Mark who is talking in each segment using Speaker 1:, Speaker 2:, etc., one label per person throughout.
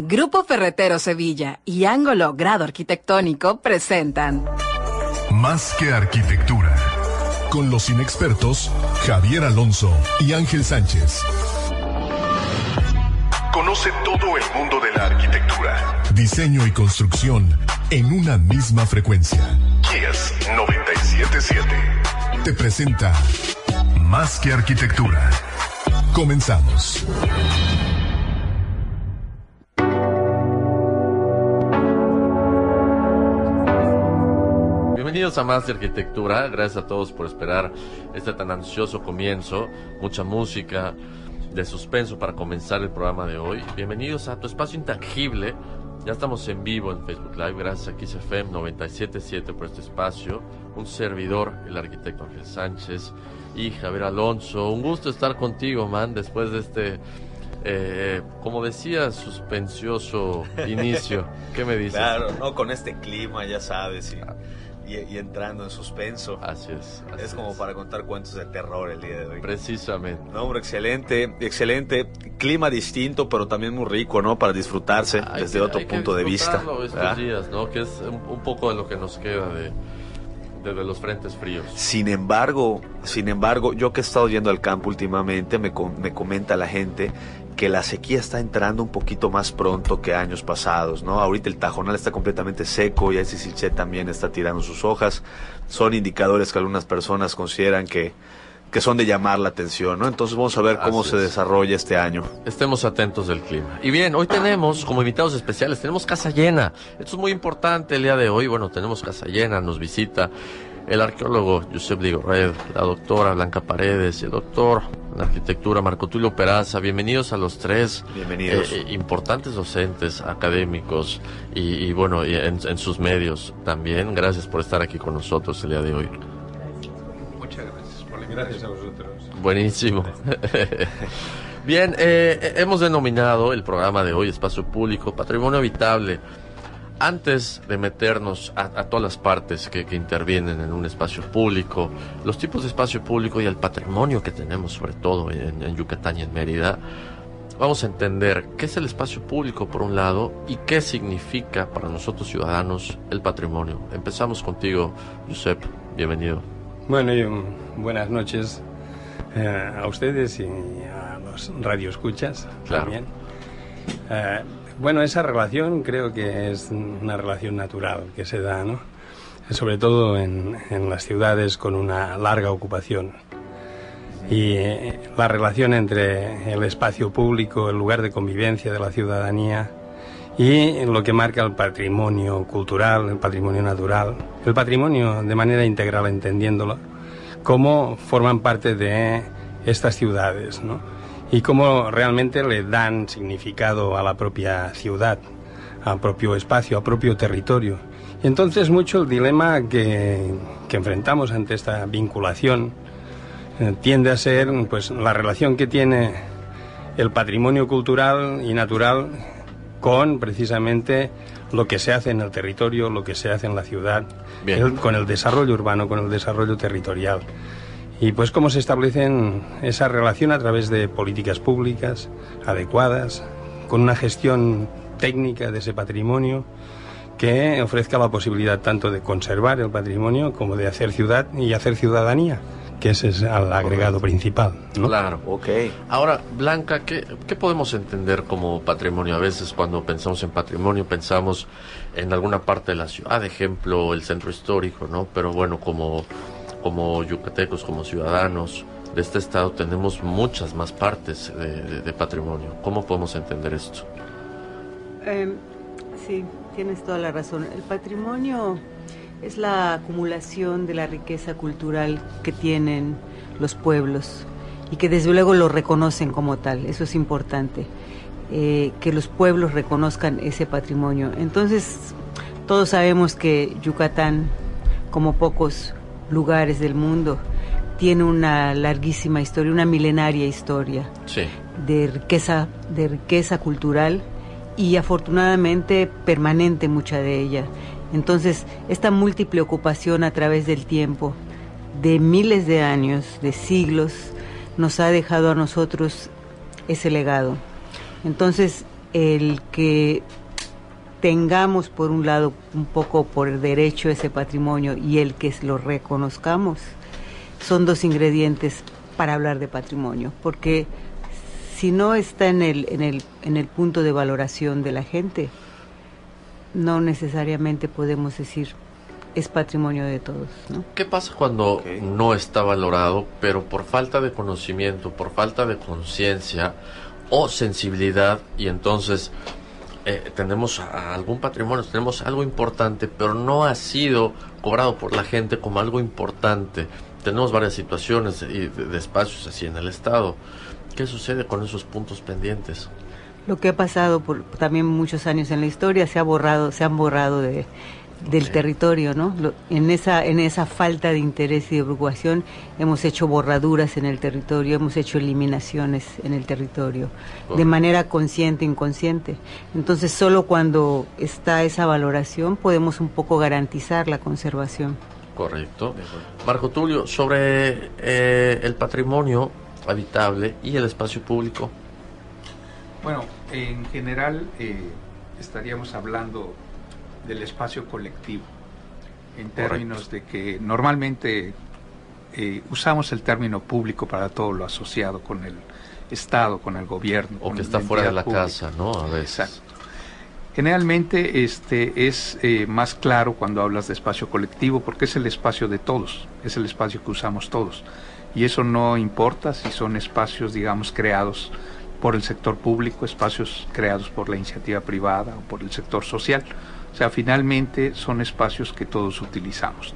Speaker 1: Grupo Ferretero Sevilla y Ángulo Grado Arquitectónico presentan
Speaker 2: Más que arquitectura. Con los inexpertos Javier Alonso y Ángel Sánchez. Conoce todo el mundo de la arquitectura, diseño y construcción en una misma frecuencia. Kies 977 te presenta Más que arquitectura. Comenzamos.
Speaker 3: Bienvenidos a Más de Arquitectura. Gracias a todos por esperar este tan ansioso comienzo. Mucha música de suspenso para comenzar el programa de hoy. Bienvenidos a tu espacio intangible. Ya estamos en vivo en Facebook Live. Gracias a XFM 977 por este espacio. Un servidor, el arquitecto Ángel Sánchez y Javier Alonso. Un gusto estar contigo, man, después de este. eh, como decía, suspensioso inicio. ¿Qué me dices?
Speaker 4: Claro, no con este clima, ya sabes, y, y- y entrando en suspenso.
Speaker 3: Así es. así
Speaker 4: Es como para contar cuentos de terror el día de hoy.
Speaker 3: Precisamente.
Speaker 4: No, hombre, excelente, excelente. Clima distinto, pero también muy rico, ¿no? Para disfrutarse
Speaker 3: Hay
Speaker 4: desde
Speaker 3: que-
Speaker 4: otro punto de vista.
Speaker 3: estos
Speaker 4: ¿verdad?
Speaker 3: días, ¿no? Que es un, poco de lo que nos queda de, de, de los frentes fríos.
Speaker 4: Sin embargo, sin embargo, yo que he estado yendo al campo últimamente, me, me comenta la gente que la sequía está entrando un poquito más pronto que años pasados, ¿no? Ahorita el tajonal está completamente seco y el Sisiché también está tirando sus hojas. Son indicadores que algunas personas consideran que, que son de llamar la atención, ¿no? Entonces vamos a ver cómo
Speaker 3: Así
Speaker 4: se
Speaker 3: es.
Speaker 4: desarrolla este año.
Speaker 3: Estemos atentos del clima. Y bien, hoy tenemos como invitados especiales, tenemos casa llena. Esto es muy importante el día de hoy. Bueno, tenemos casa llena, nos visita el arqueólogo Josep Red, la doctora Blanca Paredes, el doctor en arquitectura Marco Tulio Peraza. Bienvenidos a los tres.
Speaker 4: Bienvenidos.
Speaker 3: eh, importantes docentes, académicos y, y bueno, y en, en sus medios también. Gracias por estar aquí con nosotros el día de hoy.
Speaker 5: Muchas gracias por la Gracias a vosotros.
Speaker 3: Buenísimo. Bien, eh, hemos denominado el programa de hoy Espacio Público, Patrimonio Habitable. Antes de meternos a, a todas las partes que, que intervienen en un espacio público, los tipos de espacio público y el patrimonio que tenemos, sobre todo en, en Yucatán y en Mérida, vamos a entender qué es el espacio público por un lado y qué significa para nosotros ciudadanos el patrimonio. Empezamos contigo, Josep. Bienvenido.
Speaker 5: Bueno, y, um, buenas noches eh, a ustedes y a los radioescuchas
Speaker 3: Claro.
Speaker 5: también. Eh, bueno, esa relación creo que es una relación natural que se da, ¿no? Sobre todo en, en las ciudades con una larga ocupación. Y eh, la relación entre el espacio público, el lugar de convivencia de la ciudadanía y lo que marca el patrimonio cultural, el patrimonio natural, el patrimonio de manera integral entendiéndolo, cómo forman parte de estas ciudades, ¿no? Y cómo realmente le dan significado a la propia ciudad, al propio espacio, al propio territorio. Y entonces mucho el dilema que, que enfrentamos ante esta vinculación eh, tiende a ser pues la relación que tiene el patrimonio cultural y natural con precisamente lo que se hace en el territorio, lo que se hace en la ciudad, el- con el desarrollo urbano, con el desarrollo territorial. Y pues cómo se establecen esa relación a través de políticas públicas adecuadas, con una gestión técnica de ese patrimonio que ofrezca la posibilidad tanto de conservar el patrimonio como de hacer ciudad y hacer ciudadanía, que ese es el agregado principal. ¿no?
Speaker 3: Claro.
Speaker 4: Ok.
Speaker 3: Ahora, Blanca, ¿qué, ¿qué podemos entender como patrimonio? A veces cuando pensamos en patrimonio pensamos en alguna parte de la ciudad, ejemplo, el centro histórico, ¿no? Pero bueno, como, como yucatecos, como ciudadanos de este estado, tenemos muchas más partes de, patrimonio. ¿Cómo podemos entender esto?
Speaker 6: Eh, sí, tienes toda la razón. El patrimonio es la acumulación de la riqueza cultural que tienen los pueblos y que desde luego lo reconocen como tal, eso es importante, eh, que los pueblos reconozcan ese patrimonio. Entonces, todos sabemos que Yucatán, como pocos lugares del mundo, tiene una larguísima historia, una milenaria historia de riqueza, de riqueza cultural y afortunadamente permanente mucha de ella. Entonces, esta múltiple ocupación a través del tiempo, de miles de años, de siglos, nos ha dejado a nosotros ese legado. Entonces, el que tengamos por un lado un poco por derecho ese patrimonio y el que lo reconozcamos, son dos ingredientes para hablar de patrimonio, porque si no está en el, en el, en el punto de valoración de la gente, no necesariamente podemos decir es patrimonio de todos. ¿no?
Speaker 3: ¿Qué pasa cuando no está valorado, pero por falta de conocimiento, por falta de conciencia o sensibilidad, y entonces eh, tenemos algún patrimonio, tenemos algo importante, pero no ha sido cobrado por la gente como algo importante? Tenemos varias situaciones de, de espacios así en el Estado. ¿Qué sucede con esos puntos pendientes?
Speaker 6: lo que ha pasado por también muchos años en la historia se ha borrado, se han borrado de, del territorio, ¿no? en esa en esa falta de interés y de preocupación hemos hecho borraduras en el territorio, hemos hecho eliminaciones en el territorio de manera consciente e inconsciente. Entonces, solo cuando está esa valoración podemos un poco garantizar la conservación.
Speaker 3: Correcto. Marco Tulio, sobre eh, el patrimonio habitable y el espacio público.
Speaker 7: Bueno, en general eh, estaríamos hablando del espacio colectivo, en términos de que normalmente eh, usamos el término público para todo lo asociado con el Estado, con el gobierno.
Speaker 3: O que está fuera de la casa, ¿no? A veces. Exacto.
Speaker 7: Generalmente este es eh, más claro cuando hablas de espacio colectivo porque es el espacio de todos, es el espacio que usamos todos. Y eso no importa si son espacios, digamos, creados por el sector público, espacios creados por la iniciativa privada o por el sector social. O sea, finalmente son espacios que todos utilizamos.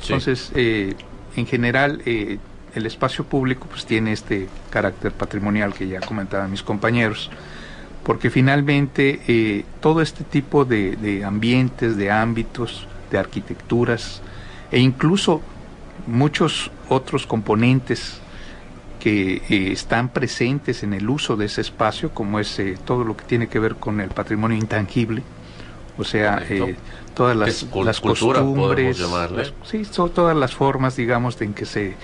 Speaker 7: Entonces, eh, en general, eh, el espacio público pues tiene este carácter patrimonial que ya comentaban mis compañeros, porque finalmente eh, todo este tipo de, de ambientes, de ámbitos, de arquitecturas e incluso muchos otros componentes que eh, están presentes en el uso de ese espacio, como es eh, todo lo que tiene que ver con el patrimonio intangible, o sea, eh, todas las, las costumbres, sí, son todas las formas, digamos, en que se,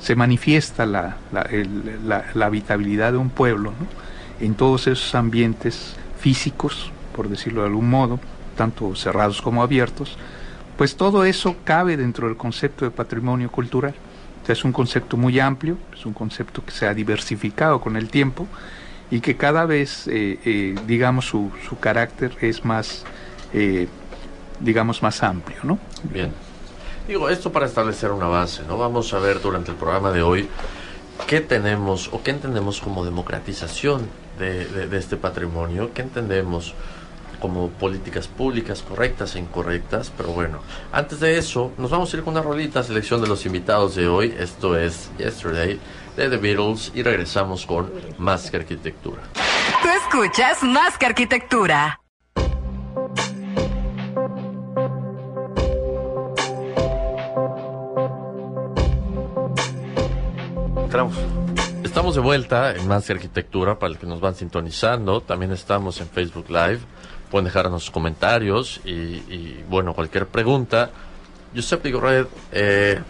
Speaker 7: se manifiesta la, la, habitabilidad de un pueblo, en todos esos ambientes físicos, por decirlo de algún modo, tanto cerrados como abiertos, pues todo eso cabe dentro del concepto de patrimonio cultural. Es un concepto muy amplio, es un concepto que se ha diversificado con el tiempo y que cada vez, eh, eh, digamos, su, su, carácter es más, eh, digamos, más amplio, ¿no?
Speaker 3: Bien. Digo, esto para establecer una base, ¿no? Vamos a ver durante el programa de hoy qué tenemos o qué entendemos como democratización de, de este patrimonio, qué entendemos como políticas públicas correctas e incorrectas, pero bueno, antes de eso, nos vamos a ir con una rolita, selección de los invitados de hoy, esto es Yesterday de The Beatles y regresamos con Más que Arquitectura.
Speaker 1: Tú escuchas Más que Arquitectura.
Speaker 3: Estamos de vuelta en Más Arquitectura para los que nos van sintonizando. También estamos en Facebook Live pueden dejarnos comentarios y, bueno, cualquier pregunta. Giuseppe Gorred, eh,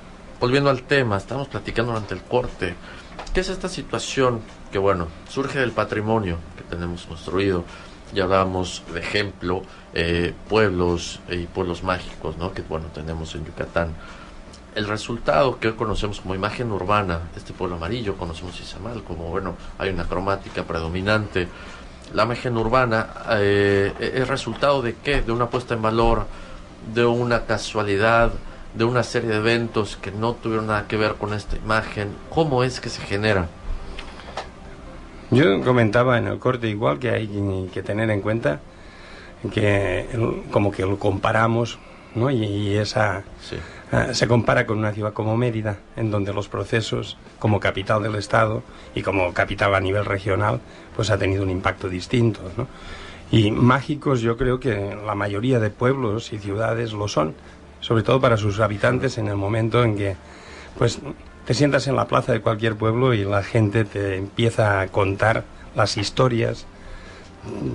Speaker 3: volviendo al tema, estamos platicando durante el corte. ¿Qué es esta situación que, bueno, surge del patrimonio que tenemos construido? Ya hablábamos de ejemplo, eh, pueblos y pueblos mágicos, ¿no? Que, bueno, tenemos en Yucatán. El resultado que hoy conocemos como imagen urbana, este pueblo amarillo, conocemos Izamal como, bueno, hay una cromática predominante la imagen urbana eh, es resultado de qué? De una puesta en valor, de una casualidad, de una serie de eventos que no tuvieron nada que ver con esta imagen. ¿Cómo es que se genera?
Speaker 5: Yo comentaba en el corte igual que hay que tener en cuenta que como que lo comparamos ¿no? Y, esa eh, se compara con una ciudad como Mérida, en donde los procesos como capital del Estado y como capital a nivel regional, pues ha tenido un impacto distinto. Y mágicos yo creo que la mayoría de pueblos y ciudades lo son, sobre todo para sus habitantes en el momento en que pues te sientas en la plaza de cualquier pueblo y la gente te empieza a contar las historias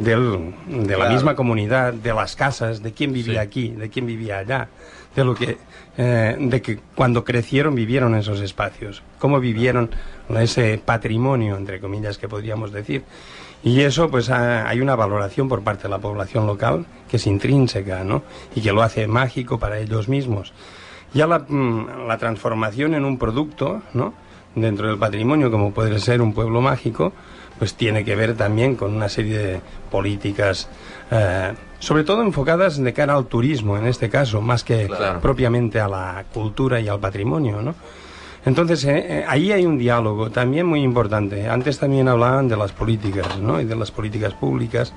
Speaker 5: de la misma comunidad, de las casas, de quién vivía aquí, de quién vivía allá, de lo que, eh, de que cuando crecieron vivieron esos espacios, cómo vivieron ese patrimonio, entre comillas, que podríamos decir. Y eso, pues hay una valoración por parte de la población local que es intrínseca, ¿no? Y que lo hace mágico para ellos mismos. Ya la, mm, la transformación en un producto, ¿no? Dentro del patrimonio, como puede ser un pueblo mágico, pues tiene que ver también con una serie de políticas, eh, sobre todo enfocadas de cara al turismo, en este caso, más que propiamente a la cultura y al patrimonio, ¿no? Entonces, eh, eh, ahí hay un diálogo también muy importante. Antes también hablaban de las políticas, ¿no? Y de las políticas públicas.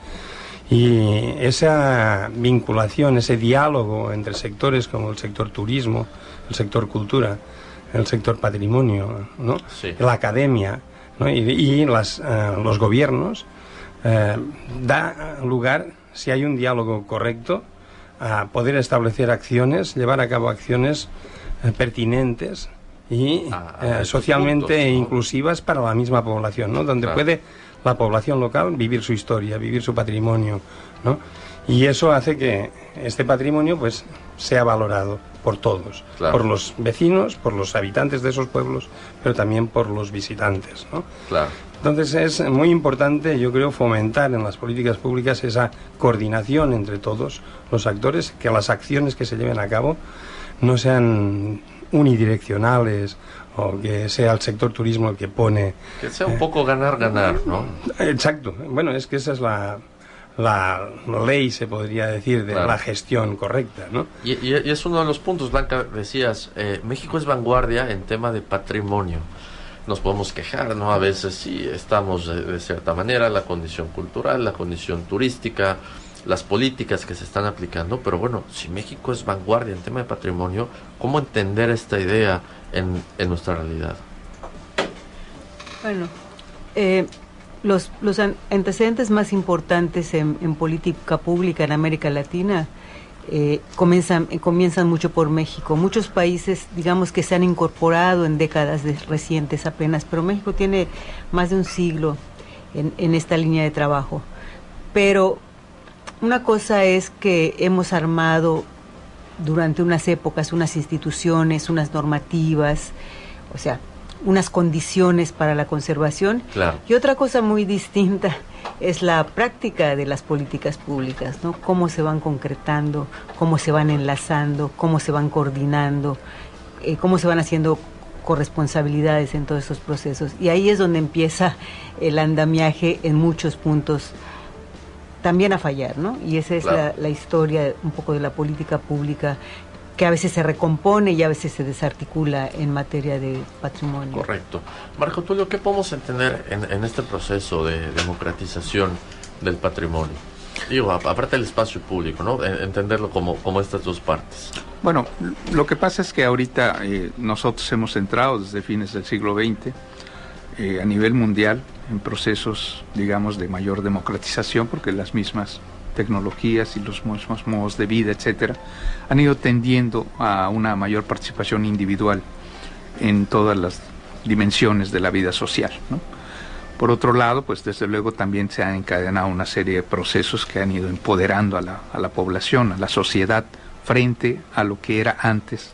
Speaker 5: Y esa vinculación, ese diálogo entre sectores como el sector turismo, el sector cultura, el sector patrimonio, ¿no? La academia, y, las, eh, los gobiernos eh, da lugar, si hay un diálogo correcto, a poder establecer acciones, llevar a cabo acciones eh, pertinentes y socialmente inclusivas para la misma población, ¿no? donde puede la población local vivir su historia, vivir su patrimonio, ¿no? y eso hace que este patrimonio pues sea valorado por todos, por los vecinos, por los habitantes de esos pueblos, pero también por los visitantes. ¿no? Entonces es muy importante, yo creo, fomentar en las políticas públicas esa coordinación entre todos los actores, que las acciones que se lleven a cabo no sean unidireccionales o que sea el sector turismo el que pone...
Speaker 3: Que sea un poco ganar-ganar, ¿no?
Speaker 5: Exacto. Bueno, es que esa es la, la ley, se podría decir, de la gestión correcta, ¿no?
Speaker 3: Y, es uno de los puntos, Blanca, decías, eh, México es vanguardia en tema de patrimonio. Nos podemos quejar, ¿no? A veces sí estamos de, cierta manera, la condición cultural, la condición turística, las políticas que se están aplicando, pero bueno, si México es vanguardia en tema de patrimonio, ¿cómo entender esta idea en, en nuestra realidad?
Speaker 6: Bueno, eh, los, los antecedentes más importantes en, política pública en América Latina eh, comienzan, eh, comienzan mucho por México. Muchos países, digamos, que se han incorporado en décadas recientes apenas, pero México tiene más de un siglo en, en esta línea de trabajo. Pero una cosa es que hemos armado durante unas épocas unas instituciones, unas normativas, o sea, unas condiciones para la conservación. Y otra cosa muy distinta es la práctica de las políticas públicas, ¿no? Cómo se van concretando, cómo se van enlazando, cómo se van coordinando, eh, cómo se van haciendo corresponsabilidades en todos esos procesos. Y ahí es donde empieza el andamiaje en muchos puntos también a fallar, ¿no? Y esa es la, la, historia un poco de la política pública que a veces se recompone y a veces se desarticula en materia de patrimonio.
Speaker 3: Correcto. Marco Tulio, ¿qué podemos entender en, este proceso de democratización del patrimonio? Digo, aparte del espacio público, ¿no? Entenderlo como, como estas dos partes.
Speaker 7: Bueno, lo que pasa es que ahorita eh, nosotros hemos entrado desde fines del siglo XX eh, a nivel mundial en procesos, digamos, de mayor democratización, porque las mismas tecnologías y los mismos modos de vida, etcétera, han ido tendiendo a una mayor participación individual en todas las dimensiones de la vida social. Por otro lado, pues desde luego también se han encadenado una serie de procesos que han ido empoderando a la, a la población, a la sociedad, frente a lo que era antes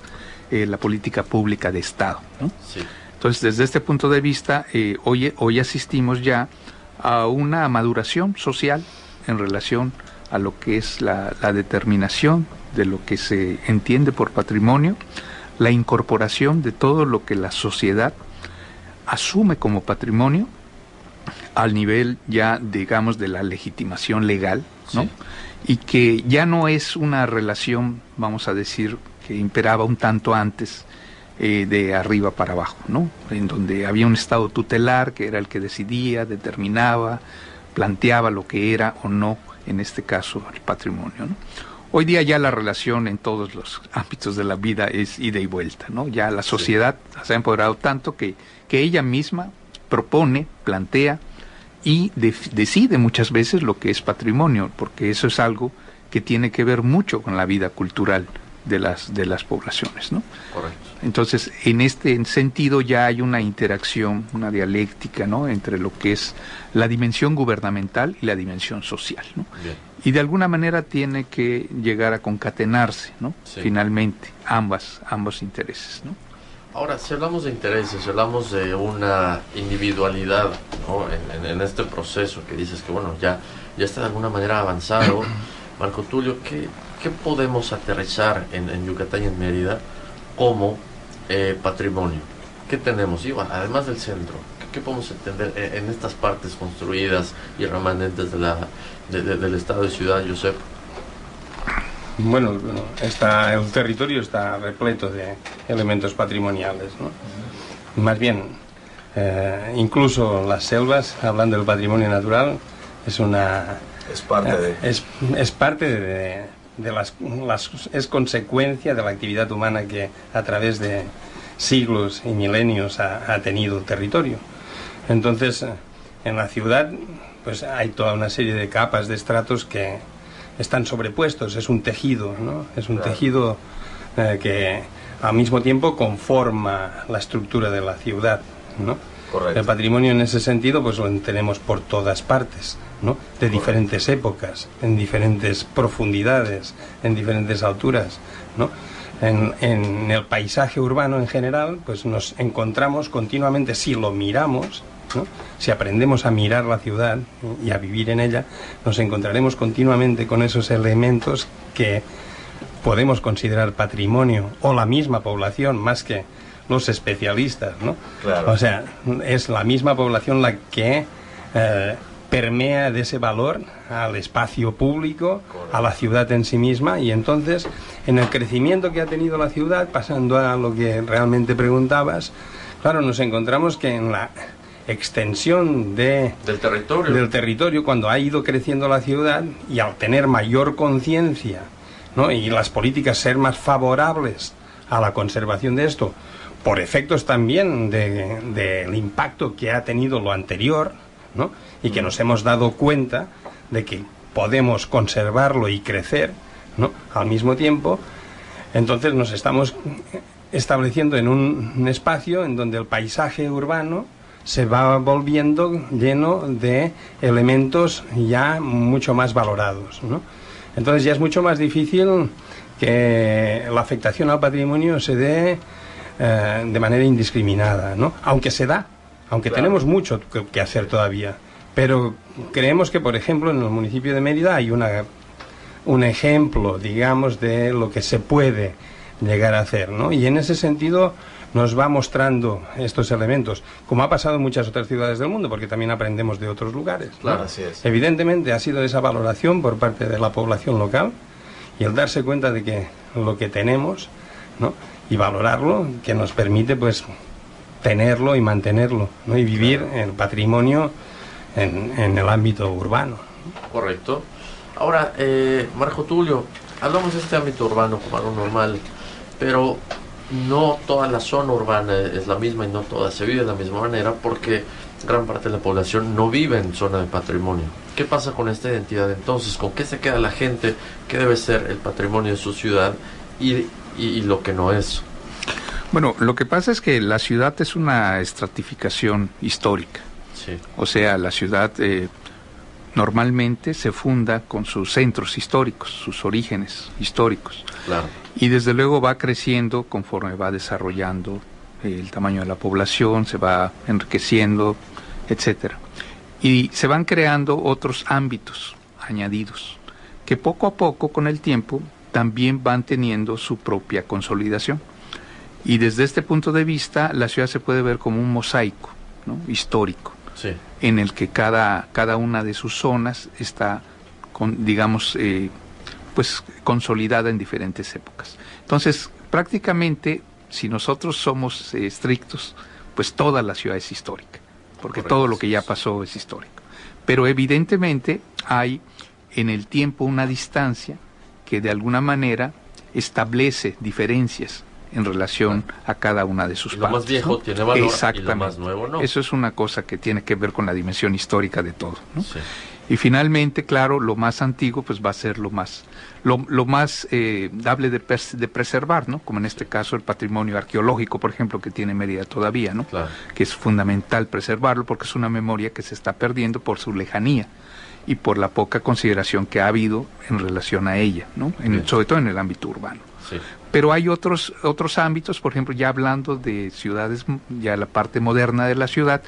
Speaker 7: eh, la política pública de Estado. Entonces, desde este punto de vista, eh, hoy, hoy asistimos ya a una maduración social en relación a lo que es la, determinación de lo que se entiende por patrimonio, la incorporación de todo lo que la sociedad asume como patrimonio al nivel ya, digamos, de la legitimación legal, ¿no? Y que ya no es una relación, vamos a decir, que imperaba un tanto antes eh, de arriba para abajo, ¿no? En donde había un estado tutelar que era el que decidía, determinaba, planteaba lo que era o no en este caso el patrimonio. Hoy día ya la relación en todos los ámbitos de la vida es ida y vuelta, ¿no? Ya la sociedad se ha empoderado tanto que, que ella misma propone, plantea y decide muchas veces lo que es patrimonio, porque eso es algo que tiene que ver mucho con la vida cultural de las, de las poblaciones. ¿no? Correcto. Entonces, en este sentido ya hay una interacción, una dialéctica ¿no? entre lo que es la dimensión gubernamental y la dimensión social. ¿no? Y de alguna manera tiene que llegar a concatenarse, ¿no? finalmente, ambas, ambos intereses. ¿no?
Speaker 3: Ahora, si hablamos de intereses, si hablamos de una individualidad ¿no? en, este proceso que dices que bueno, ya, ya está de alguna manera avanzado, Marco Tulio, ¿qué, qué podemos aterrizar en, Yucatán y en Mérida como eh, patrimonio? ¿Qué tenemos? Y además del centro, ¿qué, podemos entender en, estas partes construidas y remanentes de la, del estado de ciudad, Josep?
Speaker 5: Bueno, está, el territorio está repleto de elementos patrimoniales. ¿no? Más bien, eh, incluso las selvas, hablando del patrimonio natural, es una...
Speaker 4: Es parte de...
Speaker 5: Es, es parte de, de las, las, es consecuencia de la actividad humana que a través de siglos y milenios ha, ha tenido el territorio. Entonces, en la ciudad, pues hay toda una serie de capas, de estratos que, están sobrepuestos, es un tejido, ¿no? Es un tejido eh, que al mismo tiempo conforma la estructura de la ciudad, ¿no? El patrimonio en ese sentido pues lo tenemos por todas partes, ¿no? De diferentes épocas, en diferentes profundidades, en diferentes alturas, ¿no? En, en, el paisaje urbano en general, pues nos encontramos continuamente, si lo miramos, si aprendemos a mirar la ciudad y a vivir en ella, nos encontraremos continuamente con esos elementos que podemos considerar patrimonio o la misma población más que los especialistas, ¿no? O sea, es la misma población la que eh, permea de ese valor al espacio público, a la ciudad en sí misma, y entonces, en el crecimiento que ha tenido la ciudad, pasando a lo que realmente preguntabas, claro, nos encontramos que en la extensión de,
Speaker 3: del, territorio.
Speaker 5: del territorio cuando ha ido creciendo la ciudad y al tener mayor conciencia ¿no? y las políticas ser más favorables a la conservación de esto, por efectos también del de, impacto que ha tenido lo anterior, ¿no? y que nos hemos dado cuenta de que podemos conservarlo y crecer ¿no? al mismo tiempo, entonces nos estamos estableciendo en un espacio en donde el paisaje urbano se va volviendo lleno de elementos ya mucho más valorados. ¿no? Entonces ya es mucho más difícil que la afectación al patrimonio se dé eh, de manera indiscriminada, ¿no? aunque se da, aunque tenemos mucho que, hacer todavía. Pero creemos que, por ejemplo, en el municipio de Mérida hay una, un ejemplo, digamos, de lo que se puede llegar a hacer. ¿no? Y en ese sentido nos va mostrando estos elementos, como ha pasado en muchas otras ciudades del mundo, porque también aprendemos de otros lugares.
Speaker 4: Claro, así es.
Speaker 5: Evidentemente ha sido esa valoración por parte de la población local y el darse cuenta de que lo que tenemos, ¿no? Y valorarlo, que nos permite pues tenerlo y mantenerlo, ¿no? y vivir el patrimonio en, en, el ámbito urbano.
Speaker 3: Correcto. Ahora, eh, Marco Tulio, hablamos de este ámbito urbano como algo normal, pero no toda la zona urbana es la misma y no toda se vive de la misma manera porque gran parte de la población no vive en zona de patrimonio. ¿Qué pasa con esta identidad entonces? ¿Con qué se queda la gente? ¿Qué debe ser el patrimonio de su ciudad y, y, lo que no es?
Speaker 7: Bueno, lo que pasa es que la ciudad es una estratificación histórica. Sí. O sea, la ciudad eh, normalmente se funda con sus centros históricos, sus orígenes históricos. Claro. Y desde luego va creciendo conforme va desarrollando el tamaño de la población, se va enriqueciendo, etcétera. Y se van creando otros ámbitos añadidos que poco a poco con el tiempo también van teniendo su propia consolidación. Y desde este punto de vista, la ciudad se puede ver como un mosaico histórico en el que cada, cada una de sus zonas está, con, digamos, eh, pues consolidada en diferentes épocas. Entonces, prácticamente, si nosotros somos eh, estrictos, pues toda la ciudad es histórica, porque todo lo que ya pasó es histórico. Pero evidentemente hay en el tiempo una distancia que de alguna manera establece diferencias en relación a cada una de sus
Speaker 3: y
Speaker 7: partes.
Speaker 3: Lo más viejo tiene valor y lo más nuevo no.
Speaker 7: Eso es una cosa que tiene que ver con la dimensión histórica de todo. ¿no? Sí. Y finalmente, claro, lo más antiguo pues va a ser lo más, lo, más eh, dable de, de, preservar, ¿no? Como en este caso el patrimonio arqueológico, por ejemplo, que tiene Mérida todavía, ¿no? Que es fundamental preservarlo porque es una memoria que se está perdiendo por su lejanía y por la poca consideración que ha habido en relación a ella, ¿no? En, sobre todo en el ámbito urbano. Sí. Pero hay otros, otros ámbitos, por ejemplo, ya hablando de ciudades, ya la parte moderna de la ciudad,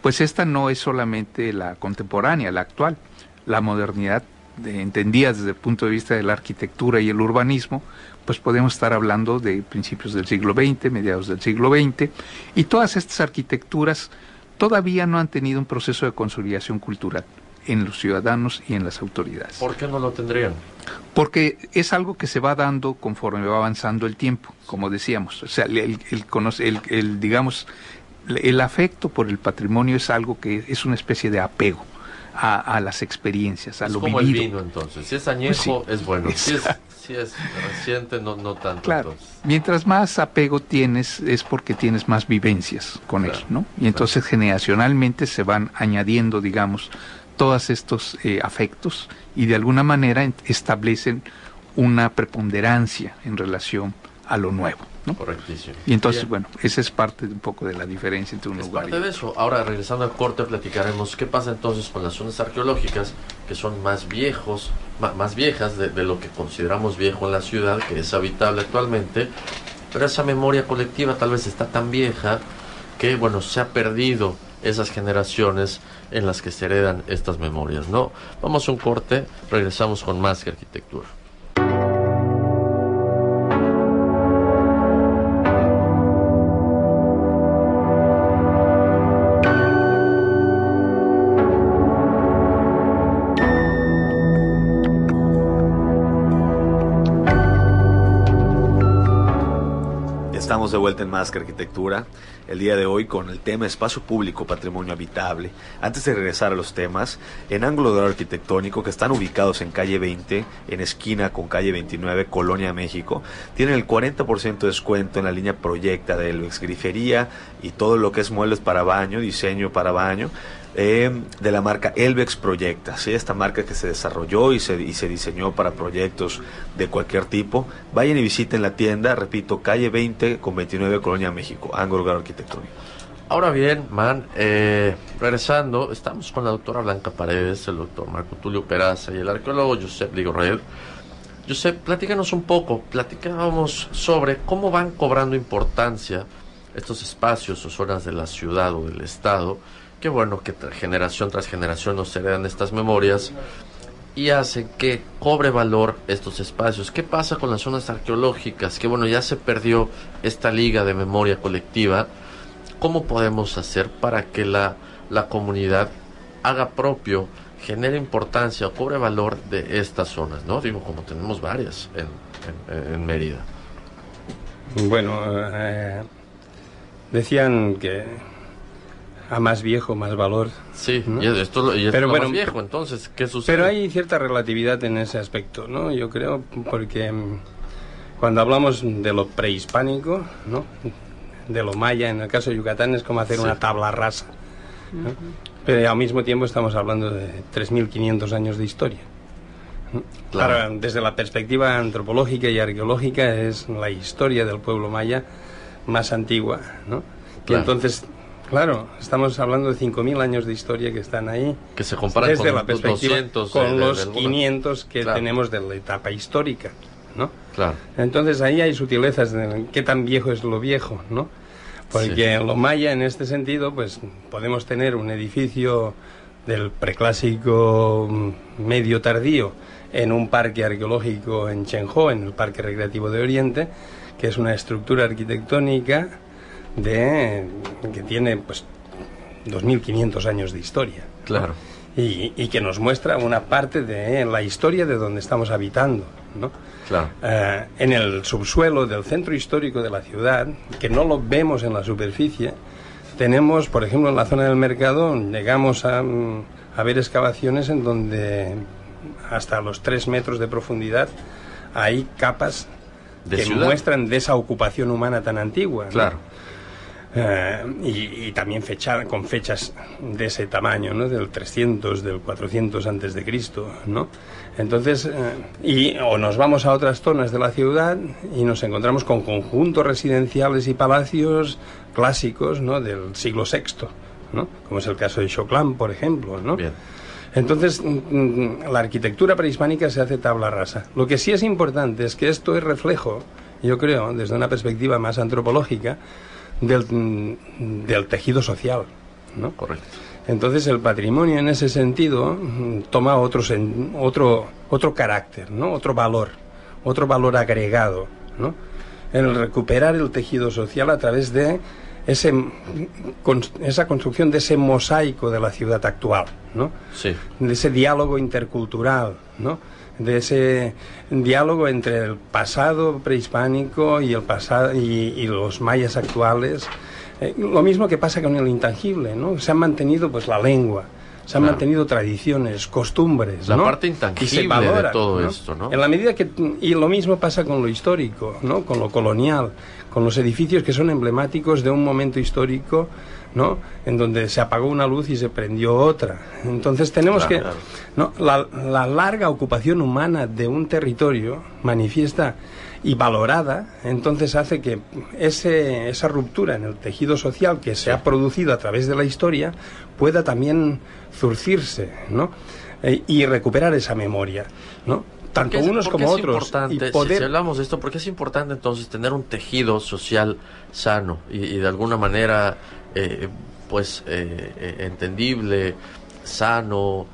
Speaker 7: pues esta no es solamente la contemporánea, la actual. La modernidad, entendida desde el punto de vista de la arquitectura y el urbanismo, pues podemos estar hablando de principios del siglo XX, mediados del siglo XX, y todas estas arquitecturas todavía no han tenido un proceso de consolidación cultural en los ciudadanos y en las autoridades.
Speaker 3: ¿Por qué no lo tendrían?
Speaker 7: Porque es algo que se va dando conforme va avanzando el tiempo, como decíamos. O sea, el, el, el digamos, el afecto por el patrimonio es algo que es una especie de apego a, las experiencias, a
Speaker 3: es
Speaker 7: lo
Speaker 3: como
Speaker 7: vivido.
Speaker 3: el vino, entonces. Si es añejo, es bueno. Si es, si es, reciente, no, no tanto.
Speaker 7: Claro. Mientras más apego tienes, es porque tienes más vivencias con él, ¿no? Y entonces generacionalmente se van añadiendo, digamos, todos estos eh, afectos y de alguna manera establecen una preponderancia en relación a lo nuevo. ¿no?
Speaker 3: Correctísimo.
Speaker 7: Y entonces, bueno, esa es parte de un poco de la diferencia entre un
Speaker 3: es
Speaker 7: lugar
Speaker 3: parte de eso. Ahora, regresando al corte, platicaremos qué pasa entonces con las zonas arqueológicas que son más viejos, más viejas de, lo que consideramos viejo en la ciudad, que es habitable actualmente, pero esa memoria colectiva tal vez está tan vieja que, bueno, se ha perdido esas generaciones en las que se heredan estas memorias, ¿no? Vamos a un corte, regresamos con más que arquitectura.
Speaker 4: De vuelta en Más que Arquitectura, el día de hoy con el tema espacio público, patrimonio habitable. Antes de regresar a los temas, en ángulo de arquitectónico, que están ubicados en calle 20, en esquina con calle 29, Colonia México, tienen el 40% de descuento en la línea Proyecta de Elvex, grifería y todo lo que es muebles para baño, diseño para baño eh, de la marca Elvex Proyecta, ¿sí? esta marca que se desarrolló y se, y se diseñó para proyectos de cualquier tipo. Vayan y visiten la tienda, repito, calle 20 con 29 Colonia México, Ángulo Arquitectónico.
Speaker 3: Ahora bien, man, eh, regresando, estamos con la doctora Blanca Paredes, el doctor Marco Tulio Peraza y el arqueólogo Josep Ligorred. Josep, platícanos un poco, platicábamos sobre cómo van cobrando importancia estos espacios o zonas de la ciudad o del estado qué bueno que generación tras generación nos heredan estas memorias y hace que cobre valor estos espacios. ¿Qué pasa con las zonas arqueológicas? Que bueno, ya se perdió esta liga de memoria colectiva. ¿Cómo podemos hacer para que la, la comunidad haga propio, genere importancia o cobre valor de estas zonas? ¿no? Digo, como tenemos varias en, en, Mérida.
Speaker 5: Bueno, eh, decían que a más viejo, más valor.
Speaker 3: Sí, y esto, y pero bueno, más viejo, entonces, ¿qué sucede?
Speaker 5: Pero hay cierta relatividad en ese aspecto, ¿no? Yo creo, porque mm, cuando hablamos de lo prehispánico, ¿no? De lo maya, en el caso de Yucatán es como hacer una tabla rasa. Pero al mismo tiempo estamos hablando de 3.500 años de historia. Claro. desde la perspectiva antropológica y arqueológica es la historia del pueblo maya más antigua, ¿no? Que entonces Claro, estamos hablando de 5.000 años de historia que están ahí.
Speaker 3: Que se comparan desde con la perspectiva 200,
Speaker 5: con los 500 que tenemos de la etapa histórica, ¿no?
Speaker 3: Claro.
Speaker 5: Entonces ahí hay sutilezas de qué tan viejo es lo viejo, ¿no? Porque en lo maya, en este sentido, pues podemos tener un edificio del preclásico mm, medio tardío en un parque arqueológico en Chenjo, en el Parque Recreativo de Oriente, que es una estructura arquitectónica de que tiene pues 2.500 años de historia.
Speaker 3: Claro.
Speaker 5: Y, y, que nos muestra una parte de la historia de donde estamos habitando. ¿no?
Speaker 3: Claro.
Speaker 5: Eh, en el subsuelo del centro histórico de la ciudad, que no lo vemos en la superficie, tenemos, por ejemplo, en la zona del mercado, llegamos a, a ver excavaciones en donde hasta los 3 metros de profundidad hay capas que muestran de esa ocupación humana tan antigua.
Speaker 3: Claro.
Speaker 5: Eh, y, también fecha, con fechas de ese tamaño, ¿no? Del 300, del 400 antes de Cristo, ¿no? Entonces, eh, y, o nos vamos a otras zonas de la ciudad y nos encontramos con conjuntos residenciales y palacios clásicos, ¿no? Del siglo VI, ¿no? Como es el caso de Choclán, por ejemplo, ¿no?
Speaker 3: Bien.
Speaker 5: Entonces, mm, mm, la arquitectura prehispánica se hace tabla rasa. Lo que sí es importante es que esto es reflejo, yo creo, desde una perspectiva más antropológica, del, mm, del tejido social. ¿no?
Speaker 3: Correcto.
Speaker 5: Entonces el patrimonio en ese sentido toma otro, otro, otro carácter, ¿no? otro valor, otro valor agregado. ¿no? El recuperar el tejido social a través de ese, esa construcción de ese mosaico de la ciudad actual, ¿no?
Speaker 3: Sí.
Speaker 5: de ese diálogo intercultural, ¿no? De ese diálogo entre el pasado prehispánico y, el pasado, y, los mayas actuales. Eh, lo mismo que pasa con el intangible, ¿no? Se han mantenido pues la lengua, se han mantenido tradiciones, costumbres,
Speaker 3: la parte intangible de todo esto, ¿no?
Speaker 5: En la medida que y lo mismo pasa con lo histórico, ¿no? Con lo colonial, con los edificios que son emblemáticos de un momento histórico, ¿no? En donde se apagó una luz y se prendió otra. Entonces tenemos que ¿no? La, la larga ocupación humana de un territorio manifiesta y valorada, entonces hace que ese, esa ruptura en el tejido social que se ha producido a través de la historia pueda también zurcirse, ¿no? E, y recuperar esa memoria, ¿no? Tanto unos como otros.
Speaker 3: si, hablamos de esto, porque es importante entonces tener un tejido social sano y, de alguna manera, eh, pues, eh, eh, entendible, sano,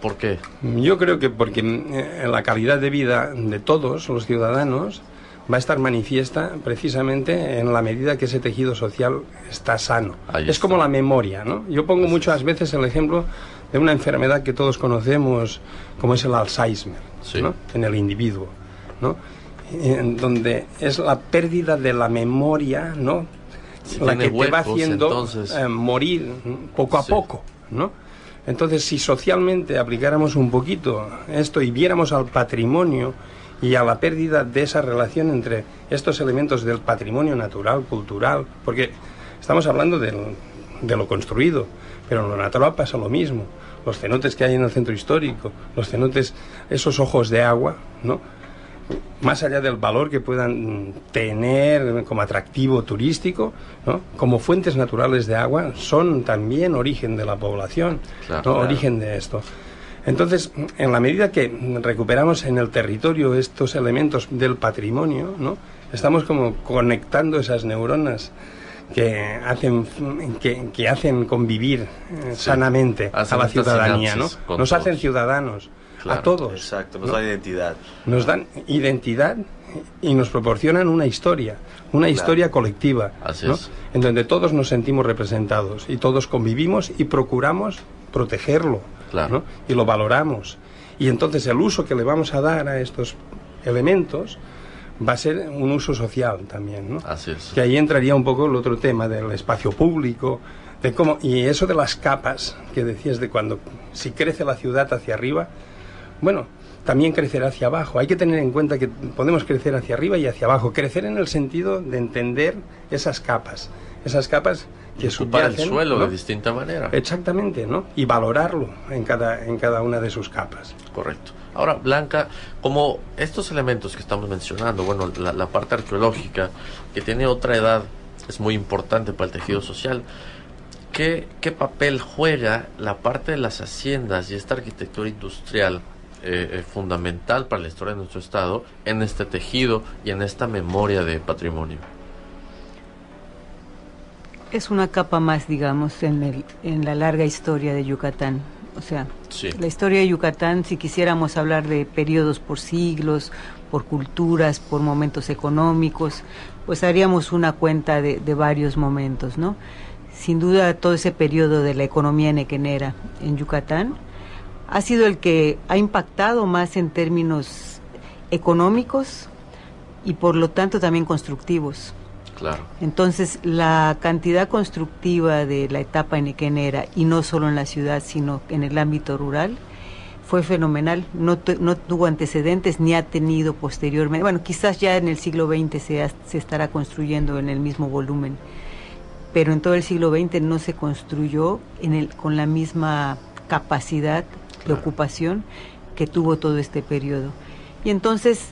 Speaker 3: ¿Por qué?
Speaker 5: Yo creo que porque la calidad de vida de todos los ciudadanos va a estar manifiesta precisamente en la medida que ese tejido social está sano. es como la memoria, ¿no? Yo pongo muchas veces el ejemplo de una enfermedad que todos conocemos, como es el Alzheimer, ¿no? en el individuo, ¿no? En donde es la pérdida de la memoria, ¿no? La que te va haciendo eh, morir poco a poco, ¿no? Entonces, si socialmente aplicáramos un poquito esto y viéramos al patrimonio y a la pérdida de esa relación entre estos elementos del patrimonio natural, cultural, porque estamos hablando de lo construido, pero en lo natural pasa lo mismo. Los cenotes que hay en el centro histórico, los cenotes, esos ojos de agua, ¿no? Más allá del valor que puedan tener como atractivo turístico, como fuentes naturales de agua, son también origen de la población, origen de esto. Entonces, en la medida que recuperamos en el territorio estos elementos del patrimonio, ¿no? estamos como conectando esas neuronas que hacen que, hacen convivir eh, sanamente a la ciudadanía, ¿no? Nos hacen ciudadanos a todos.
Speaker 4: Exacto, nos dan identidad.
Speaker 5: Nos dan identidad y nos proporcionan una historia, una historia colectiva, en donde todos nos sentimos representados y todos convivimos y procuramos protegerlo y lo valoramos. Y entonces el uso que le vamos a dar a estos elementos va a ser un uso social también, ¿no? Que ahí entraría un poco el otro tema del espacio público, de cómo y eso de las capas que decías de cuando si crece la ciudad hacia arriba, bueno, también crecerá hacia abajo. Hay que tener en cuenta que podemos crecer hacia arriba y hacia abajo. Crecer en el sentido de entender esas capas, esas capas que
Speaker 3: ocupar el suelo de distinta manera.
Speaker 5: Exactamente, ¿no? Y valorarlo en cada, en cada una de sus capas.
Speaker 3: Correcto. Ahora, Blanca, como estos elementos que estamos mencionando, bueno, la, la parte arqueológica, que tiene otra edad, es muy importante para el tejido social. ¿Qué, ¿Qué papel juega la parte de las haciendas y esta arquitectura industrial eh, eh, fundamental para la historia de nuestro estado en este tejido y en esta memoria de patrimonio.
Speaker 6: Es una capa más, digamos, en, el, en la larga historia de Yucatán. O sea, la historia de Yucatán, si quisiéramos hablar de periodos por siglos, por culturas, por momentos económicos, pues haríamos una cuenta de, de varios momentos, ¿no? Sin duda, todo ese periodo de la economía nequenera en Yucatán ha sido el que ha impactado más en términos económicos y por lo tanto también constructivos.
Speaker 3: Claro.
Speaker 6: Entonces, la cantidad constructiva de la etapa enequenera, y no solo en la ciudad, sino en el ámbito rural, fue fenomenal, no, no tuvo antecedentes ni ha tenido posteriormente. Bueno, quizás ya en el siglo XX se, se estará construyendo en el mismo volumen, pero en todo el siglo XX no se construyó en el, con la misma capacidad de ocupación que tuvo todo este periodo. Y entonces,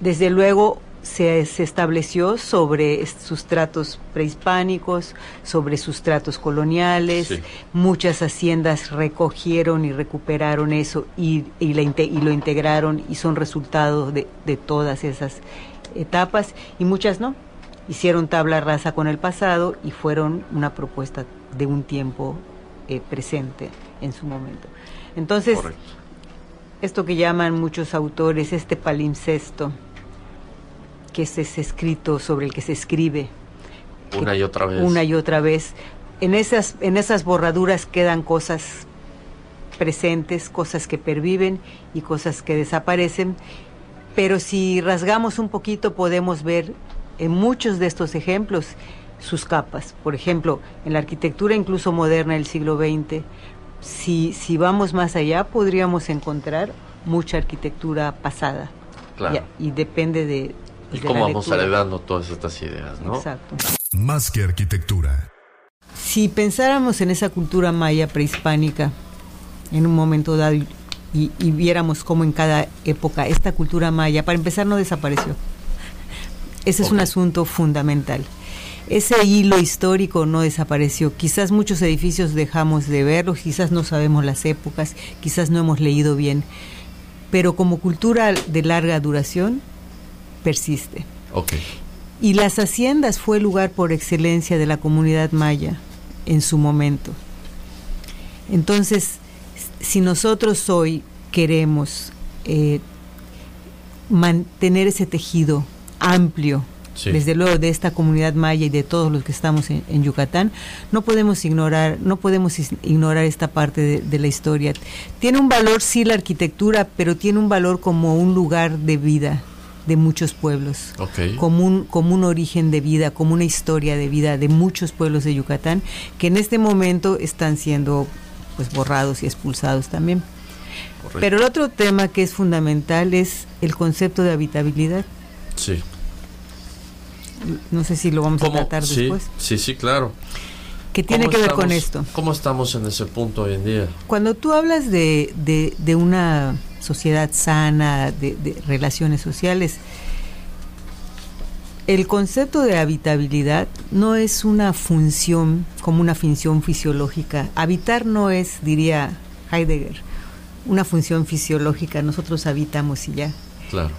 Speaker 6: desde luego, se, estableció sobre sustratos prehispánicos, sobre sustratos coloniales, muchas haciendas recogieron y recuperaron eso y, y, lo integraron y son resultado de, todas esas etapas y muchas no. Hicieron tabla rasa con el pasado y fueron una propuesta de un tiempo eh, presente en su momento. Entonces, esto que llaman muchos autores, este palimpsesto, que es ese escrito sobre el que se escribe.
Speaker 3: Una y otra vez.
Speaker 6: Una y otra vez. En esas, en esas borraduras quedan cosas presentes, cosas que perviven y cosas que desaparecen, pero si rasgamos un poquito podemos ver en muchos de estos ejemplos sus capas. Por ejemplo, en la arquitectura incluso moderna del siglo XX, si, si vamos más allá podríamos encontrar mucha arquitectura pasada.
Speaker 3: Claro.
Speaker 6: y depende de,
Speaker 3: y cómo vamos heredando todas estas ideas, ¿no?
Speaker 6: Exacto.
Speaker 2: Más que arquitectura.
Speaker 6: Si pensáramos en esa cultura maya prehispánica, en un momento dado, y, viéramos cómo en cada época esta cultura maya, para empezar, no desapareció. Ese es un asunto fundamental. Ese hilo histórico no desapareció. Quizás muchos edificios dejamos de verlos, quizás no sabemos las épocas, quizás no hemos leído bien, pero como cultura de larga duración, persiste. Y las haciendas fue el lugar por excelencia de la comunidad maya en su momento. Entonces, si nosotros hoy queremos eh, mantener ese tejido amplio, desde luego de esta comunidad maya y de todos los que estamos en, Yucatán, no podemos ignorar, no podemos ignorar esta parte de, de, la historia. Tiene un valor sí la arquitectura, pero tiene un valor como un lugar de vida, de muchos pueblos, como, un, como un origen de vida, como una historia de vida de muchos pueblos de Yucatán, que en este momento están siendo pues borrados y expulsados también. Pero el otro tema que es fundamental es el concepto de habitabilidad.
Speaker 3: Sí.
Speaker 6: No sé si lo vamos a tratar después.
Speaker 3: Sí, sí, claro.
Speaker 6: ¿Qué tiene que ver con esto?
Speaker 3: ¿Cómo estamos en ese punto hoy en día?
Speaker 6: Cuando tú hablas de, de, de una sociedad sana, de, relaciones sociales. El concepto de habitabilidad no es una función como una función fisiológica. Habitar no es, diría Heidegger, una función fisiológica. Nosotros habitamos y ya.
Speaker 3: Claro.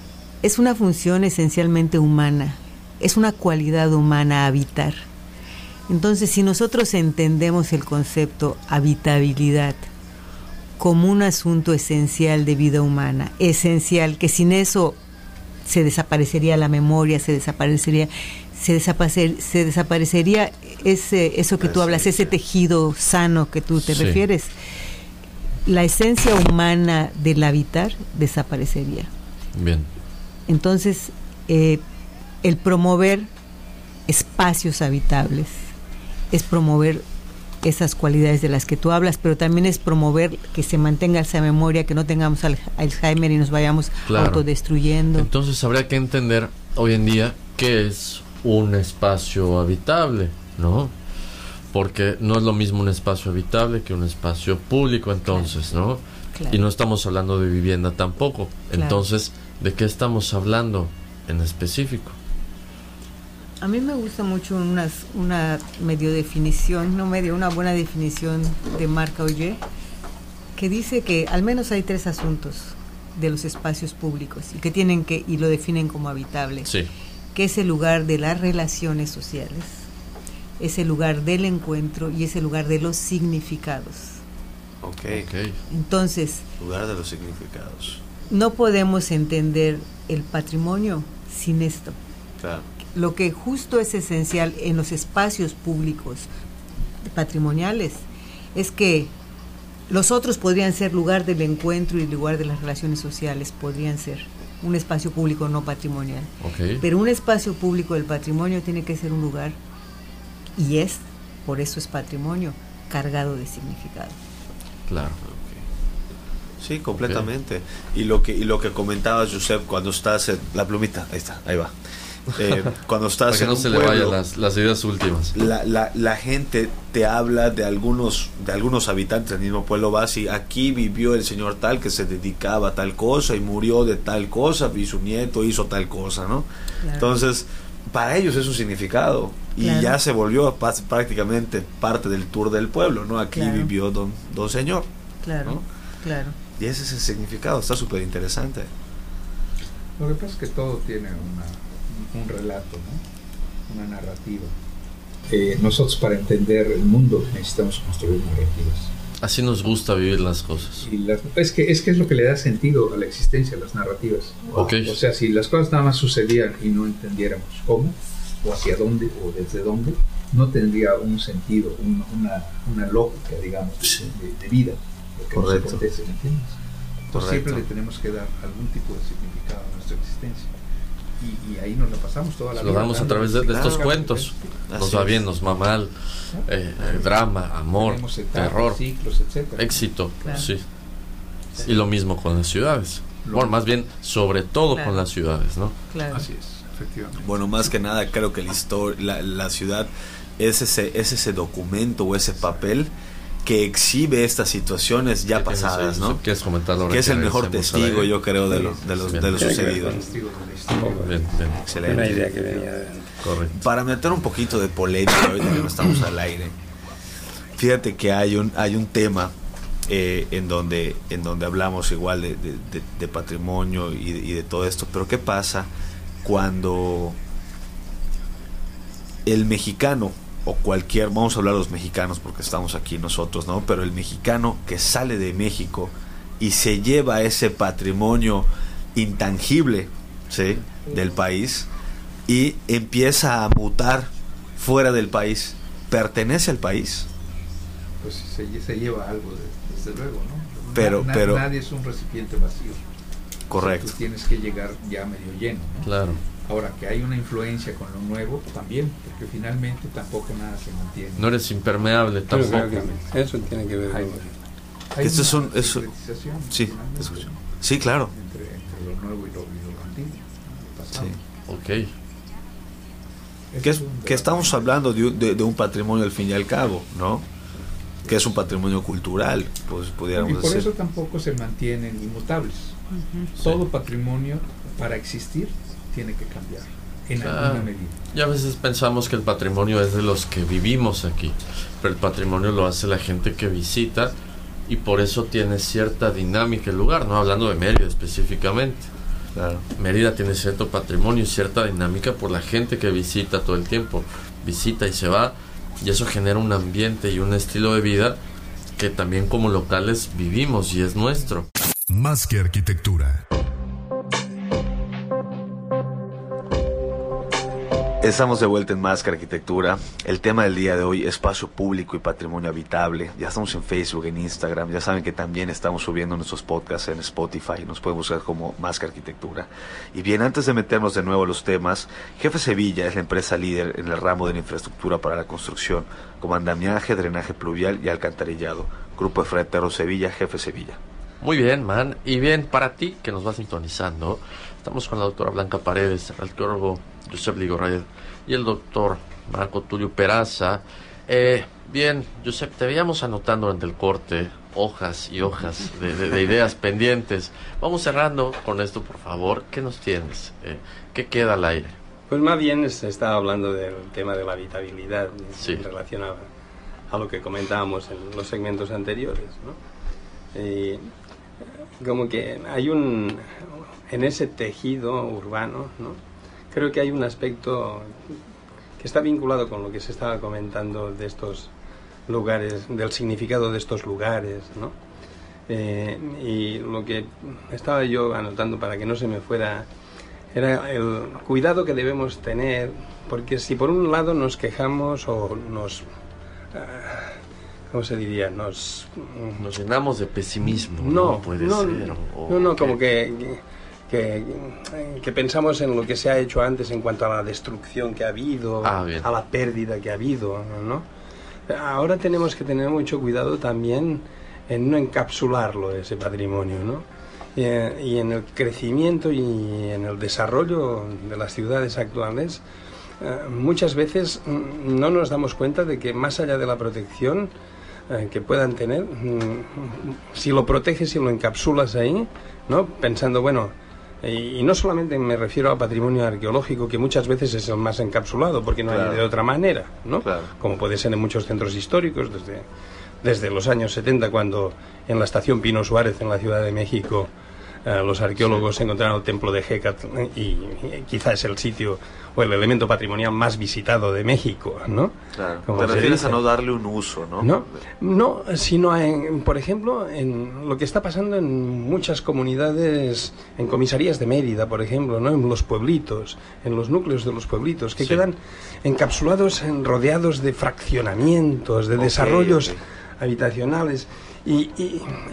Speaker 6: Es una función esencialmente humana. Es una cualidad humana habitar. Entonces, si nosotros entendemos el concepto habitabilidad como un asunto esencial de vida humana, esencial, que sin eso se desaparecería la memoria, se desaparecería, se, se desaparecería ese, eso que tú hablas, ese tejido sano que tú te refieres. La esencia humana del habitar desaparecería.
Speaker 3: Bien.
Speaker 6: Entonces, eh, el promover espacios habitables es promover esas cualidades de las que tú hablas, pero también es promover que se mantenga esa memoria, que no tengamos Alzheimer y nos vayamos autodestruyendo.
Speaker 3: Entonces habría que entender hoy en día qué es un espacio habitable, ¿no? Porque no es lo mismo un espacio habitable que un espacio público entonces, ¿no? Y no estamos hablando de vivienda tampoco. Entonces, ¿de qué estamos hablando en específico?
Speaker 6: A mí me gusta mucho una medio definición, no medio, una buena definición de Marca Oye, que dice que al menos hay tres asuntos de los espacios públicos y que tienen que, y lo definen como habitable, que es el lugar de las relaciones sociales, es el lugar del encuentro y es el lugar de los significados.
Speaker 4: Ok.
Speaker 6: Entonces.
Speaker 4: Lugar de los significados.
Speaker 6: No podemos entender el patrimonio sin esto.
Speaker 4: Claro
Speaker 6: lo que justo es esencial en los espacios públicos patrimoniales es que los otros podrían ser lugar del encuentro y lugar de las relaciones sociales, podrían ser un espacio público no patrimonial. Pero un espacio público del patrimonio tiene que ser un lugar, y es, por eso es patrimonio, cargado de significado.
Speaker 3: Claro.
Speaker 4: Sí, completamente. Y lo que y lo que comentaba Josep cuando estás en la plumita, ahí está, ahí va. Eh, cuando estás
Speaker 3: Para que no se le vayan las, las, ideas últimas.
Speaker 4: La, la, la, gente te habla de algunos de algunos habitantes del mismo pueblo vas y aquí vivió el señor tal que se dedicaba a tal cosa y murió de tal cosa y su nieto hizo tal cosa, ¿no? Entonces, para ellos es un significado y ya se volvió prácticamente parte del tour del pueblo, ¿no? Aquí vivió don, don señor.
Speaker 6: Claro, claro.
Speaker 4: Y ese es el significado, está súper interesante.
Speaker 7: Lo que pasa es que todo tiene una, un relato, ¿no? una narrativa. Eh, nosotros para entender el mundo necesitamos construir narrativas.
Speaker 3: Así nos gusta vivir las cosas.
Speaker 7: Y es, que, es que es lo que le da sentido a la existencia, las narrativas.
Speaker 3: Okay.
Speaker 7: O sea, si las cosas nada más sucedían y no entendiéramos cómo, o hacia dónde, o desde dónde, no tendría un sentido, una, una, lógica, digamos, de, vida.
Speaker 4: Correcto.
Speaker 7: Entonces siempre le tenemos que dar algún tipo de significado a nuestra existencia. Y, ahí nos la pasamos toda la
Speaker 3: vida. Lo damos a través de, estos cuentos. Nos va bien, nos va mal. Eh, drama, amor, terror,
Speaker 7: ciclos,
Speaker 3: éxito. Sí. Y lo mismo con las ciudades. bueno, más bien, sobre todo con las ciudades, ¿no?
Speaker 7: Así es, efectivamente.
Speaker 4: Bueno, más que nada, creo que la, la ciudad es ese, es ese documento o ese papel que exhibe estas situaciones ya pasadas, ¿no?
Speaker 3: ¿Quieres comentarlo?
Speaker 4: Que es el mejor testigo, yo creo, de lo, de lo, de lo sucedido.
Speaker 3: Excelente.
Speaker 5: idea que venía
Speaker 3: Correcto.
Speaker 4: Para meter un poquito de polémica, ahorita que no estamos al aire, fíjate que hay un, hay un tema eh, en, donde, en donde hablamos igual de, de, patrimonio y, y de todo esto, pero ¿qué pasa cuando el mexicano o cualquier, vamos a hablar de los mexicanos porque estamos aquí nosotros, ¿no? Pero el mexicano que sale de México y se lleva ese patrimonio intangible, ¿sí? Del país y empieza a mutar fuera del país, pertenece al país.
Speaker 7: Pues se, se lleva algo, desde luego, ¿no?
Speaker 4: Pero, pero
Speaker 7: nadie es un recipiente vacío.
Speaker 4: Correcto.
Speaker 7: tienes que llegar ya medio lleno.
Speaker 3: Claro.
Speaker 7: Ahora, que hay una influencia con lo nuevo, también, porque finalmente tampoco nada se mantiene.
Speaker 3: No eres impermeable tampoco.
Speaker 5: Eso tiene que ver
Speaker 7: hay,
Speaker 4: Esto es un... Eso, sí, sí, claro.
Speaker 7: Entre, entre, lo nuevo y lo, y lo antiguo.
Speaker 3: Sí. Ok.
Speaker 4: Que, es, que estamos hablando de, de, de, un patrimonio al fin y al cabo, ¿no? Que es un patrimonio cultural, pues pudiéramos decir.
Speaker 7: Y por eso tampoco se mantienen inmutables. Uh -huh. Todo sí. patrimonio, para existir, tiene que cambiar en ah, alguna medida.
Speaker 3: Y a veces pensamos que el patrimonio es de los que vivimos aquí, pero el patrimonio lo hace la gente que visita y por eso tiene cierta dinámica el lugar, no hablando de Mérida específicamente.
Speaker 4: Claro.
Speaker 3: Mérida tiene cierto patrimonio y cierta dinámica por la gente que visita todo el tiempo, visita y se va, y eso genera un ambiente y un estilo de vida que también como locales vivimos y es nuestro.
Speaker 2: Más que arquitectura.
Speaker 4: Estamos de vuelta en Más que Arquitectura. El tema del día de hoy, espacio público y patrimonio habitable. Ya estamos en Facebook, en Instagram. Ya saben que también estamos subiendo nuestros podcasts en Spotify. Nos pueden buscar como Más que Arquitectura. Y bien, antes de meternos de nuevo a los temas, Jefe Sevilla es la empresa líder en el ramo de la infraestructura para la construcción, como andamiaje, drenaje pluvial y alcantarillado. Grupo de Ferretero Sevilla, Jefe Sevilla.
Speaker 3: Muy bien, man. Y bien, para ti que nos va sintonizando, estamos con la doctora Blanca Paredes, arqueólogo Josep Ligorrayed y el doctor Marco Tulio Peraza. Eh, bien, Josep, te veíamos anotando durante el corte hojas y hojas de, de, de, ideas pendientes. Vamos cerrando con esto, por favor. ¿Qué nos tienes? Eh, ¿Qué queda al aire?
Speaker 5: Pues más bien se estaba hablando del tema de la habitabilidad
Speaker 3: sí.
Speaker 5: en relación a, a, lo que comentábamos en los segmentos anteriores. ¿no? Y como que hay un, en ese tejido urbano, ¿no? Creo que hay un aspecto que está vinculado con lo que se estaba comentando de estos lugares, del significado de estos lugares, ¿no? Eh, y lo que estaba yo anotando para que no se me fuera era el cuidado que debemos tener, porque si por un lado nos quejamos o nos... Uh, ¿Cómo se diría? Nos...
Speaker 3: Nos llenamos de pesimismo.
Speaker 5: No,
Speaker 3: no puede
Speaker 5: no,
Speaker 3: ser.
Speaker 5: O, no, no, como que que, que, pensamos en lo que se ha hecho antes en cuanto a la destrucción que ha habido,
Speaker 3: ah,
Speaker 5: a la pérdida que ha habido, ¿no? Ahora tenemos que tener mucho cuidado también en no encapsularlo ese patrimonio, ¿no? y en el crecimiento y en el desarrollo de las ciudades actuales, eh, muchas veces no nos damos cuenta de que más allá de la protección eh, que puedan tener, mm, si lo proteges y lo encapsulas ahí, ¿no? pensando, bueno, y, no solamente me refiero al patrimonio arqueológico, que muchas veces es el más encapsulado, porque no hay de otra manera, ¿no? Como puede ser en muchos centros históricos, desde, desde los años 70, cuando en la estación Pino Suárez, en la Ciudad de México, eh, los arqueólogos encontraron el templo de Hecat y, quizás es el sitio o el elemento patrimonial más visitado de México, ¿no?
Speaker 4: Claro. Te refieres a no darle un uso, ¿no?
Speaker 5: No, no sino, en, por ejemplo, en lo que está pasando en muchas comunidades, en comisarías de Mérida, por ejemplo, ¿no? En los pueblitos, en los núcleos de los pueblitos, que quedan encapsulados, en, rodeados de fraccionamientos, de desarrollos habitacionales. Y,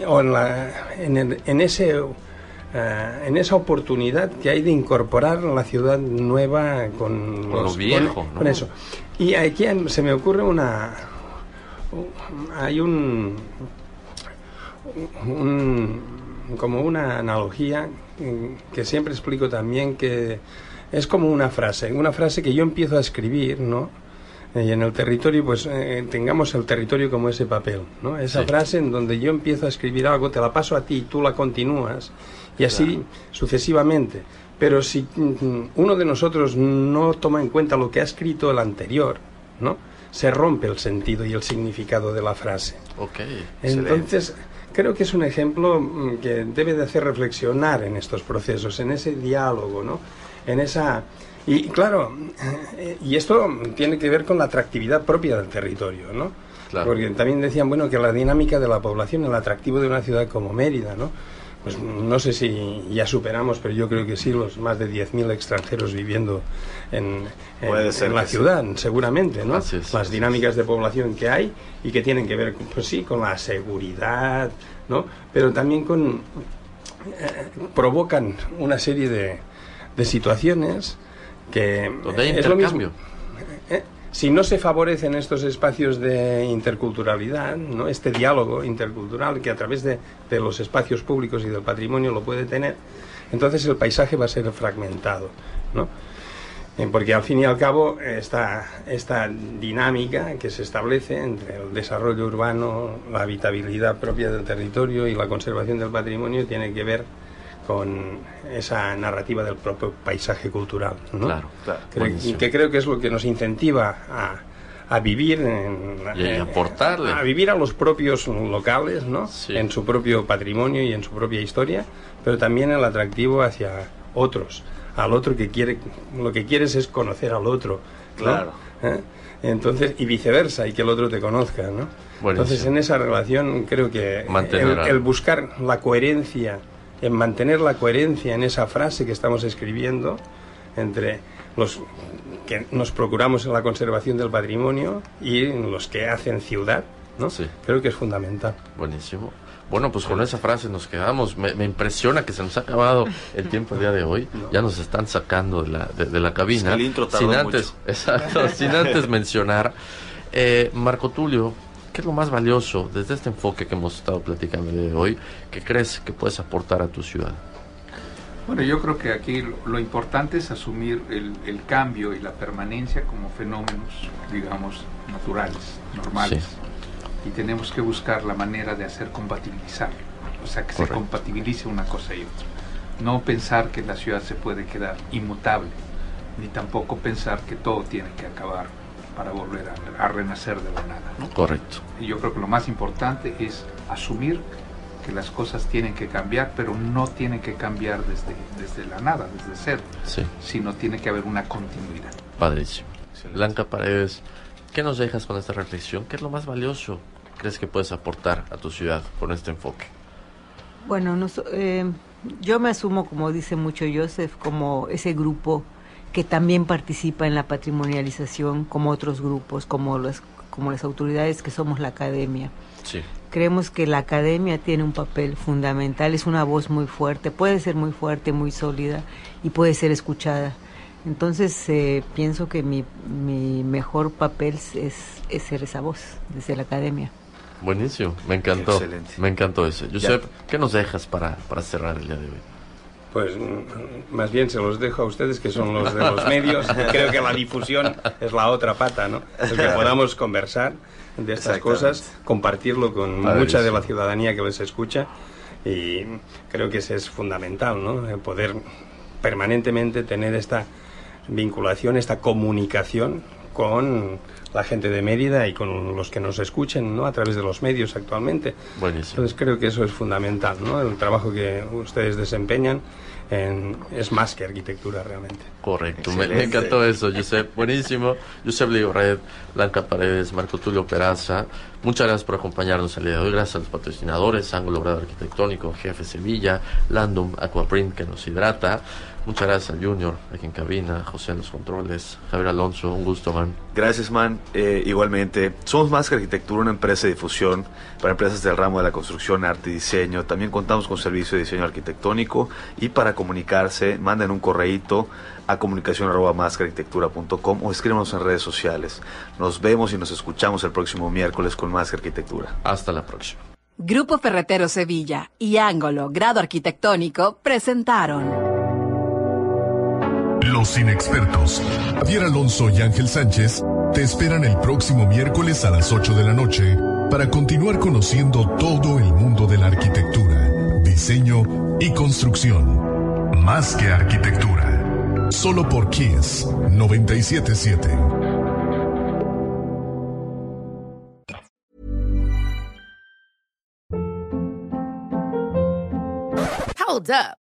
Speaker 5: o en, la, en, en ese eh, en esa oportunidad que hay de incorporar la ciudad nueva con,
Speaker 3: lo viejo,
Speaker 5: con, eso. Y aquí se me ocurre una hay un, como una analogía que siempre explico también que es como una frase, una frase que yo empiezo a escribir, ¿no? y en el territorio, pues eh, tengamos el territorio como ese papel, ¿no? Esa frase en donde yo empiezo a escribir algo, te la paso a ti, tú la continúas y así sucesivamente. Pero si mm, uno de nosotros no toma en cuenta lo que ha escrito el anterior, ¿no? Se rompe el sentido y el significado de la frase.
Speaker 3: Okay,
Speaker 5: Entonces, creo que es un ejemplo mm, que debe de hacer reflexionar en estos procesos, en ese diálogo, ¿no? En esa y claro, eh, y esto tiene que ver con la atractividad propia del territorio, ¿no? Porque también decían, bueno, que la dinámica de la población, el atractivo de una ciudad como Mérida, ¿no? Pues no sé si ya superamos, pero yo creo que sí, los más de 10.000 extranjeros viviendo en, la ciudad, seguramente, ¿no? Las dinámicas de población que hay y que tienen que ver, pues sí, con la seguridad, ¿no? Pero también con... Eh, provocan una serie de, de situaciones que...
Speaker 3: es lo mismo
Speaker 5: si no se favorecen estos espacios de interculturalidad, ¿no? este diálogo intercultural que a través de, los espacios públicos y del patrimonio lo puede tener, entonces el paisaje va a ser fragmentado. ¿no? Eh, porque al fin y al cabo esta, esta dinámica que se establece entre el desarrollo urbano, la habitabilidad propia del territorio y la conservación del patrimonio tiene que ver con esa narrativa del propio paisaje cultural. ¿no?
Speaker 3: Claro, claro.
Speaker 5: que creo que es lo que nos incentiva a, a vivir en,
Speaker 3: y a, aportarle.
Speaker 5: a vivir a los propios locales, ¿no? En su propio patrimonio y en su propia historia, pero también el atractivo hacia otros, al otro que quiere, lo que quieres es conocer al otro,
Speaker 4: claro.
Speaker 5: ¿Eh? Entonces y viceversa y que el otro te conozca, ¿no? Entonces en esa relación creo que el buscar la coherencia en mantener la coherencia en esa frase que estamos escribiendo entre los que nos procuramos en la conservación del patrimonio y los que hacen ciudad, ¿no?
Speaker 3: Sí.
Speaker 5: Creo que es fundamental.
Speaker 3: Buenísimo. Bueno, pues con esa frase nos quedamos. Me, impresiona que se nos ha acabado el tiempo el día de hoy. Ya nos están sacando de la, de, la cabina.
Speaker 4: el intro
Speaker 3: sin antes, Exacto, sin antes mencionar. Eh, Marco Tulio, ¿Qué es lo más valioso desde este enfoque que hemos estado platicando de hoy que crees que puedes aportar a tu ciudad?
Speaker 7: Bueno, yo creo que aquí lo, importante es asumir el, cambio y la permanencia como fenómenos, digamos, naturales, normales. Y tenemos que buscar la manera de hacer compatibilizar, o sea, que se compatibilice una cosa y otra. No pensar que la ciudad se puede quedar inmutable, ni tampoco pensar que todo tiene que acabar para volver a, renacer de la nada. ¿no?
Speaker 3: Correcto.
Speaker 7: Y yo creo que lo más importante es asumir que las cosas tienen que cambiar, pero no tienen que cambiar desde, desde la nada, desde cero,
Speaker 3: sí.
Speaker 7: sino tiene que haber una continuidad.
Speaker 3: Padrísimo. Blanca Paredes, ¿qué nos dejas con esta reflexión? ¿Qué es lo más valioso crees que puedes aportar a tu ciudad con este enfoque?
Speaker 6: Bueno, eh, yo me asumo, como dice mucho Joseph, como ese grupo que también participa en la patrimonialización como otros grupos, como las, como las autoridades que somos la academia.
Speaker 3: Sí.
Speaker 6: Creemos que la academia tiene un papel fundamental, es una voz muy fuerte, puede ser muy fuerte, muy sólida y puede ser escuchada. Entonces eh, pienso que mi, mi mejor papel es, es ser esa voz desde la academia.
Speaker 3: Buenísimo, me encantó. Excelente. Me encantó eso. Josep, ¿qué nos dejas para, para cerrar el día de hoy?
Speaker 5: Pues más bien se los dejo a ustedes, que son los de los medios. Creo que la difusión es la otra pata, ¿no? El que podamos conversar de estas cosas, compartirlo con mucha de la ciudadanía que les escucha. Y creo que eso es fundamental, ¿no? poder permanentemente tener esta vinculación, esta comunicación con la gente de Mérida y con los que nos escuchen ¿no? a través de los medios actualmente.
Speaker 3: Buenísimo.
Speaker 5: Entonces creo que eso es fundamental, ¿no? el trabajo que ustedes desempeñan es más que arquitectura realmente.
Speaker 3: Correcto, me, encantó eso, Josep. Buenísimo. Josep Red, Blanca Paredes, Marco Tulio Peraza. Muchas gracias por acompañarnos el día de hoy. Gracias a los patrocinadores, Ángulo Grado Arquitectónico, Jefe Sevilla, Landum, Aquaprint que nos hidrata. Muchas gracias al Junior, aquí en cabina, José en los controles, Javier Alonso, un gusto, man.
Speaker 4: Gracias, man. Eh, igualmente, somos más que arquitectura, una empresa de difusión para empresas del ramo de la construcción, arte y diseño. También contamos con servicio de diseño arquitectónico y para comunicarse, manden un correíto a comunicación o escríbanos en redes sociales. Nos vemos y nos escuchamos el próximo miércoles con más arquitectura.
Speaker 3: Hasta la próxima.
Speaker 1: Grupo Ferretero Sevilla y Ángulo Grado Arquitectónico presentaron.
Speaker 2: Los inexpertos, Javier Alonso y Ángel Sánchez, te esperan el próximo miércoles a las 8 de la noche para continuar conociendo todo el mundo de la arquitectura, diseño y construcción. Más que arquitectura. Solo por Kiss 977.
Speaker 8: Hold up.